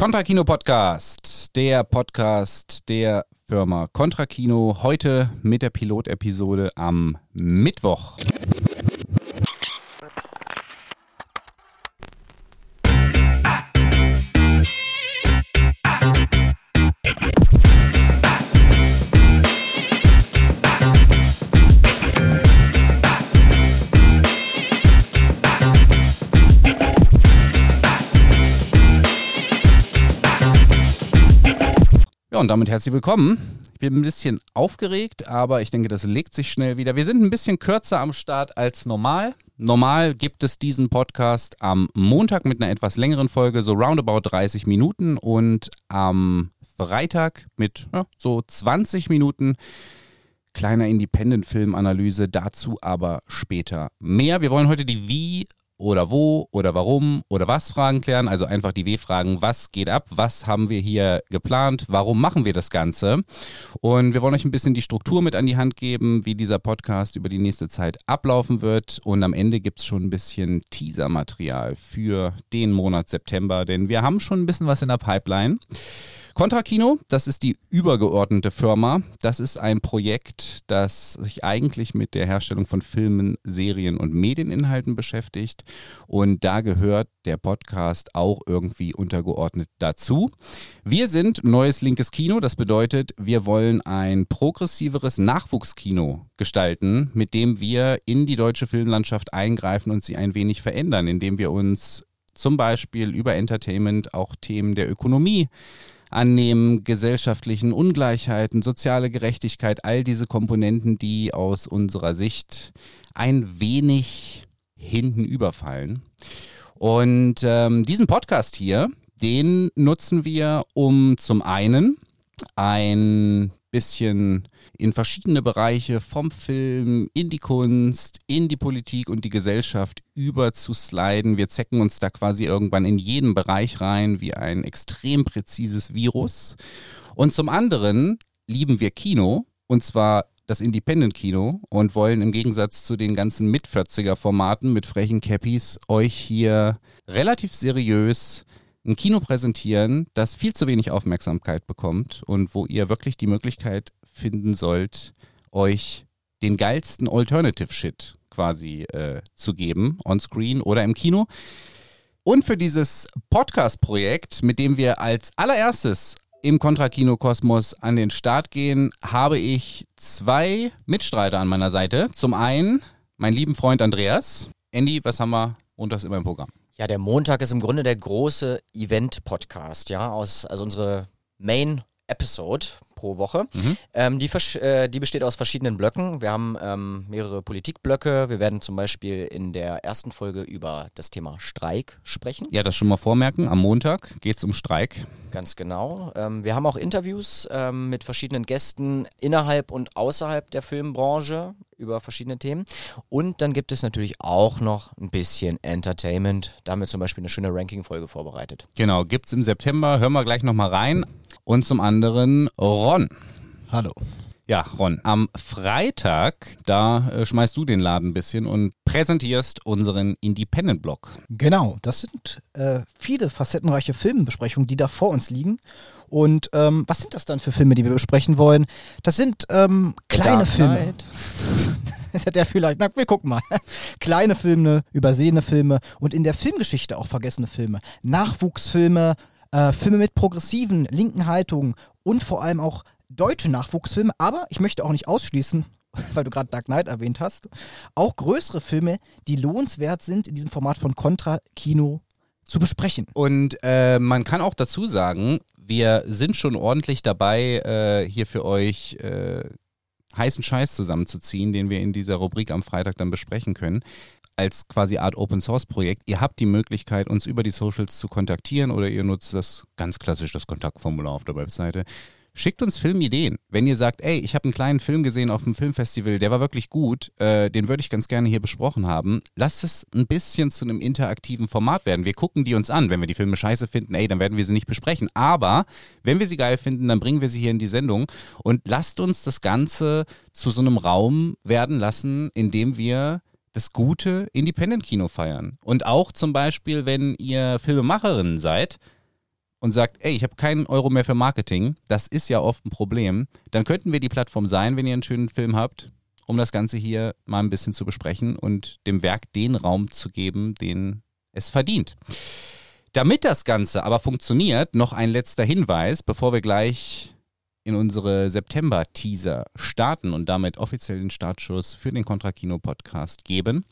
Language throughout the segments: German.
Contra Kino Podcast, der Podcast der Firma Contra Kino. Heute mit der Pilotepisode am Mittwoch. Und damit herzlich willkommen. Ich bin ein bisschen aufgeregt, aber ich denke, das legt sich schnell wieder. Wir sind ein bisschen kürzer am Start als normal. Normal gibt es diesen Podcast am Montag mit einer etwas längeren Folge, so roundabout 30 Minuten und am Freitag mit ja, so 20 Minuten kleiner Independent-Film-Analyse, dazu aber später mehr. Wir wollen heute die Wie oder wo oder warum oder was Fragen klären. Also einfach die W-Fragen, was geht ab, was haben wir hier geplant, warum machen wir das Ganze. Und wir wollen euch ein bisschen die Struktur mit an die Hand geben, wie dieser Podcast über die nächste Zeit ablaufen wird. Und am Ende gibt es schon ein bisschen Teaser-Material für den Monat September, denn wir haben schon ein bisschen was in der Pipeline. Contra Kino, das ist die übergeordnete Firma. Das ist ein Projekt, das sich eigentlich mit der Herstellung von Filmen, Serien und Medieninhalten beschäftigt. Und da gehört der Podcast auch irgendwie untergeordnet dazu. Wir sind Neues Linkes Kino. Das bedeutet, wir wollen ein progressiveres Nachwuchskino gestalten, mit dem wir in die deutsche Filmlandschaft eingreifen und sie ein wenig verändern, indem wir uns zum Beispiel über Entertainment auch Themen der Ökonomie annehmen, gesellschaftlichen Ungleichheiten, soziale Gerechtigkeit, all diese Komponenten, die aus unserer Sicht ein wenig hinten überfallen. Und ähm, diesen Podcast hier, den nutzen wir, um zum einen ein bisschen in verschiedene Bereiche vom Film in die Kunst, in die Politik und die Gesellschaft über zu sliden. Wir zecken uns da quasi irgendwann in jeden Bereich rein wie ein extrem präzises Virus. Und zum anderen lieben wir Kino und zwar das Independent-Kino und wollen im Gegensatz zu den ganzen Mit-40er-Formaten mit frechen Cappies euch hier relativ seriös ein Kino präsentieren, das viel zu wenig Aufmerksamkeit bekommt und wo ihr wirklich die Möglichkeit finden sollt, euch den geilsten Alternative Shit quasi äh, zu geben, on-screen oder im Kino. Und für dieses Podcast-Projekt, mit dem wir als allererstes im Kontra-Kino-Kosmos an den Start gehen, habe ich zwei Mitstreiter an meiner Seite. Zum einen mein lieben Freund Andreas. Andy, was haben wir montags immer im Programm? Ja, der Montag ist im Grunde der große Event-Podcast, ja, aus, also unsere Main Episode pro Woche. Mhm. Ähm, die, äh, die, besteht aus verschiedenen Blöcken. Wir haben ähm, mehrere Politikblöcke. Wir werden zum Beispiel in der ersten Folge über das Thema Streik sprechen. Ja, das schon mal vormerken. Am Montag geht es um Streik. Ganz genau. Ähm, wir haben auch Interviews ähm, mit verschiedenen Gästen innerhalb und außerhalb der Filmbranche über verschiedene Themen. Und dann gibt es natürlich auch noch ein bisschen Entertainment. Da haben wir zum Beispiel eine schöne Ranking-Folge vorbereitet. Genau, gibt es im September. Hören wir gleich nochmal rein. Und zum anderen Ron. Hallo. Ja, Ron, am Freitag, da äh, schmeißt du den Laden ein bisschen und präsentierst unseren Independent-Blog. Genau, das sind äh, viele facettenreiche Filmbesprechungen, die da vor uns liegen. Und ähm, was sind das dann für Filme, die wir besprechen wollen? Das sind ähm, kleine Dark Filme. das hat er vielleicht, na, wir gucken mal. kleine Filme, übersehene Filme und in der Filmgeschichte auch vergessene Filme. Nachwuchsfilme, äh, Filme mit progressiven, linken Haltungen und vor allem auch deutsche Nachwuchsfilme, aber ich möchte auch nicht ausschließen, weil du gerade Dark Knight erwähnt hast, auch größere Filme, die lohnenswert sind, in diesem Format von Contra Kino zu besprechen. Und äh, man kann auch dazu sagen, wir sind schon ordentlich dabei, äh, hier für euch äh, heißen Scheiß zusammenzuziehen, den wir in dieser Rubrik am Freitag dann besprechen können als quasi Art Open Source Projekt. Ihr habt die Möglichkeit, uns über die Socials zu kontaktieren oder ihr nutzt das ganz klassisch, das Kontaktformular auf der Webseite. Schickt uns Filmideen. Wenn ihr sagt, ey, ich habe einen kleinen Film gesehen auf dem Filmfestival, der war wirklich gut, äh, den würde ich ganz gerne hier besprochen haben. Lasst es ein bisschen zu einem interaktiven Format werden. Wir gucken die uns an. Wenn wir die Filme scheiße finden, ey, dann werden wir sie nicht besprechen. Aber wenn wir sie geil finden, dann bringen wir sie hier in die Sendung und lasst uns das Ganze zu so einem Raum werden lassen, in dem wir das gute Independent-Kino feiern. Und auch zum Beispiel, wenn ihr Filmemacherinnen seid und sagt, ey, ich habe keinen Euro mehr für Marketing, das ist ja oft ein Problem, dann könnten wir die Plattform sein, wenn ihr einen schönen Film habt, um das Ganze hier mal ein bisschen zu besprechen und dem Werk den Raum zu geben, den es verdient. Damit das Ganze aber funktioniert, noch ein letzter Hinweis, bevor wir gleich in unsere September-Teaser starten und damit offiziell den Startschuss für den Contra Kino Podcast geben.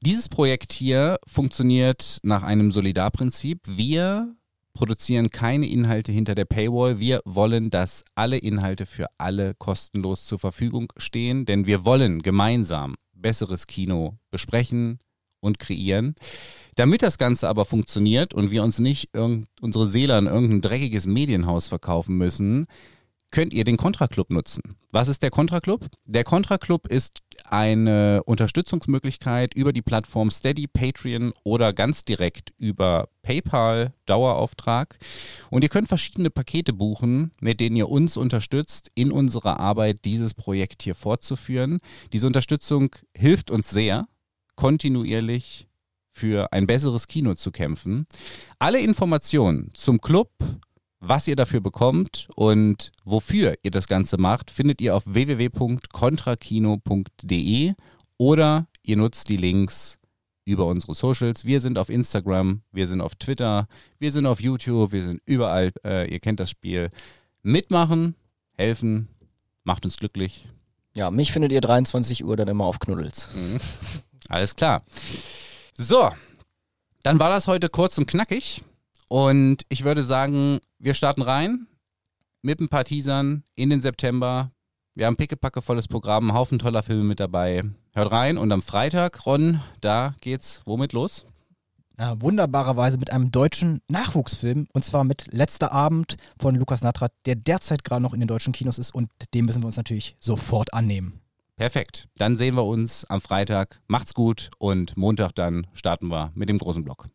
Dieses Projekt hier funktioniert nach einem Solidarprinzip. Wir produzieren keine Inhalte hinter der Paywall. Wir wollen, dass alle Inhalte für alle kostenlos zur Verfügung stehen, denn wir wollen gemeinsam besseres Kino besprechen und kreieren. Damit das Ganze aber funktioniert und wir uns nicht unsere Seele an irgendein dreckiges Medienhaus verkaufen müssen, könnt ihr den Contra Club nutzen. Was ist der Contra Club? Der Contra Club ist eine Unterstützungsmöglichkeit über die Plattform Steady, Patreon oder ganz direkt über PayPal, Dauerauftrag. Und ihr könnt verschiedene Pakete buchen, mit denen ihr uns unterstützt, in unserer Arbeit dieses Projekt hier fortzuführen. Diese Unterstützung hilft uns sehr, kontinuierlich für ein besseres Kino zu kämpfen. Alle Informationen zum Club was ihr dafür bekommt und wofür ihr das Ganze macht, findet ihr auf www.kontrakino.de oder ihr nutzt die Links über unsere Socials. Wir sind auf Instagram, wir sind auf Twitter, wir sind auf YouTube, wir sind überall. Äh, ihr kennt das Spiel. Mitmachen, helfen, macht uns glücklich. Ja, mich findet ihr 23 Uhr dann immer auf Knuddels. Mhm. Alles klar. So, dann war das heute kurz und knackig. Und ich würde sagen, wir starten rein mit ein paar Teasern in den September. Wir haben pickepackevolles Programm, einen Haufen toller Filme mit dabei. Hört rein und am Freitag, Ron, da geht's womit los? Ja, wunderbarerweise mit einem deutschen Nachwuchsfilm und zwar mit Letzter Abend von Lukas Natrat, der derzeit gerade noch in den deutschen Kinos ist und dem müssen wir uns natürlich sofort annehmen. Perfekt. Dann sehen wir uns am Freitag. Macht's gut und Montag dann starten wir mit dem großen Block.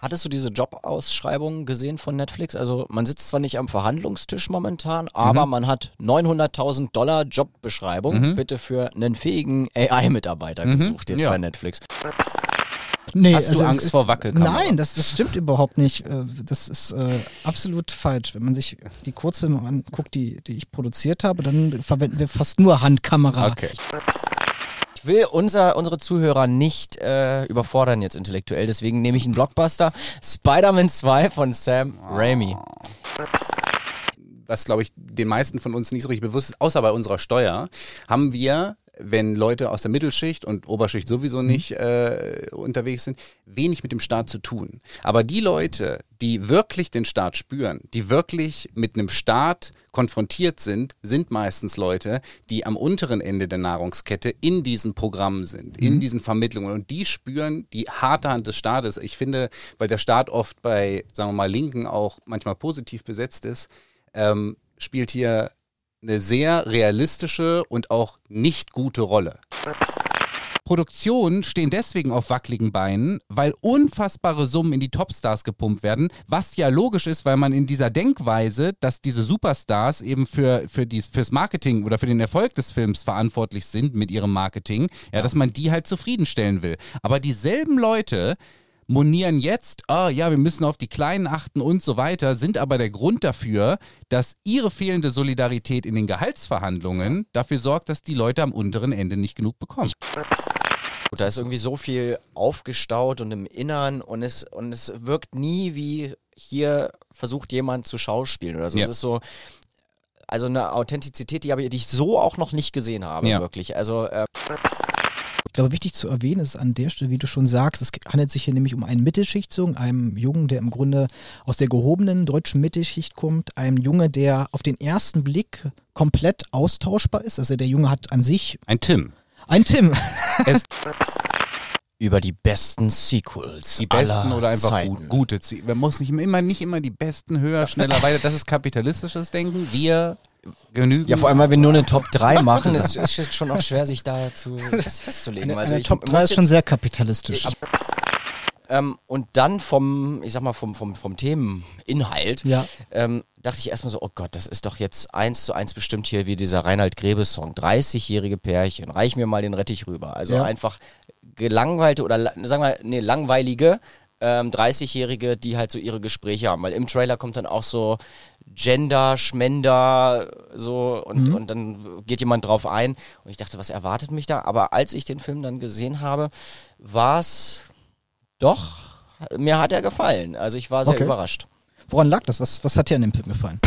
Hattest du diese Jobausschreibung gesehen von Netflix? Also man sitzt zwar nicht am Verhandlungstisch momentan, aber mhm. man hat 900.000 Dollar Jobbeschreibung mhm. bitte für einen fähigen AI-Mitarbeiter mhm. gesucht jetzt ja. bei Netflix. Nee, Hast also du Angst vor Wackelkamera? Nein, das, das stimmt überhaupt nicht. Äh, das ist äh, absolut falsch. Wenn man sich die Kurzfilme anguckt, die, die ich produziert habe, dann verwenden wir fast nur Handkamera. Okay. Ich will unser, unsere Zuhörer nicht äh, überfordern jetzt intellektuell, deswegen nehme ich einen Blockbuster. Spider-Man 2 von Sam Raimi. Was, glaube ich, den meisten von uns nicht so richtig bewusst ist, außer bei unserer Steuer, haben wir wenn Leute aus der Mittelschicht und Oberschicht sowieso mhm. nicht äh, unterwegs sind, wenig mit dem Staat zu tun. Aber die Leute, die wirklich den Staat spüren, die wirklich mit einem Staat konfrontiert sind, sind meistens Leute, die am unteren Ende der Nahrungskette in diesen Programmen sind, mhm. in diesen Vermittlungen. Und die spüren die harte Hand des Staates. Ich finde, weil der Staat oft bei, sagen wir mal, Linken auch manchmal positiv besetzt ist, ähm, spielt hier eine sehr realistische und auch nicht gute Rolle. Produktionen stehen deswegen auf wackeligen Beinen, weil unfassbare Summen in die Topstars gepumpt werden, was ja logisch ist, weil man in dieser Denkweise, dass diese Superstars eben für, für dies, fürs Marketing oder für den Erfolg des Films verantwortlich sind mit ihrem Marketing, ja, ja. dass man die halt zufriedenstellen will. Aber dieselben Leute, monieren jetzt, ah ja, wir müssen auf die Kleinen achten und so weiter, sind aber der Grund dafür, dass ihre fehlende Solidarität in den Gehaltsverhandlungen dafür sorgt, dass die Leute am unteren Ende nicht genug bekommen. Da ist irgendwie so viel aufgestaut und im Innern und es, und es wirkt nie wie hier versucht jemand zu schauspielen oder so. Ja. Es ist so, also eine Authentizität, die, die ich so auch noch nicht gesehen habe, ja. wirklich. Also äh ich glaube, wichtig zu erwähnen ist an der Stelle, wie du schon sagst, es handelt sich hier nämlich um einen Mittelschichtsohn, einem Jungen, der im Grunde aus der gehobenen deutschen Mittelschicht kommt, einem Junge, der auf den ersten Blick komplett austauschbar ist. Also der Junge hat an sich. Ein Tim. Ein Tim. über die besten Sequels. Die besten oder einfach Zeiten. gute. Man muss nicht immer, nicht immer die besten, höher, schneller, weiter. Das ist kapitalistisches Denken. Wir genügen. Ja, vor allem, weil wir nur eine Top 3 machen, ist es schon auch schwer, sich da zu fest, festzulegen. Also eine, Top 3 ist schon sehr kapitalistisch. Ich, ähm, und dann vom, ich sag mal, vom, vom, vom Themeninhalt, ja. ähm, dachte ich erstmal so, oh Gott, das ist doch jetzt eins zu eins bestimmt hier wie dieser Reinhard Grebe-Song. 30-jährige Pärchen, reich mir mal den Rettich rüber. Also ja. einfach gelangweilte oder sagen wir, nee, langweilige ähm, 30-Jährige, die halt so ihre Gespräche haben. Weil im Trailer kommt dann auch so Gender, Schmender, so und, Mhm. und dann geht jemand drauf ein. Und ich dachte, was erwartet mich da? Aber als ich den Film dann gesehen habe, war es doch, mir hat er gefallen. Also ich war sehr Okay. überrascht. Woran lag das? Was, was hat dir an dem Film gefallen?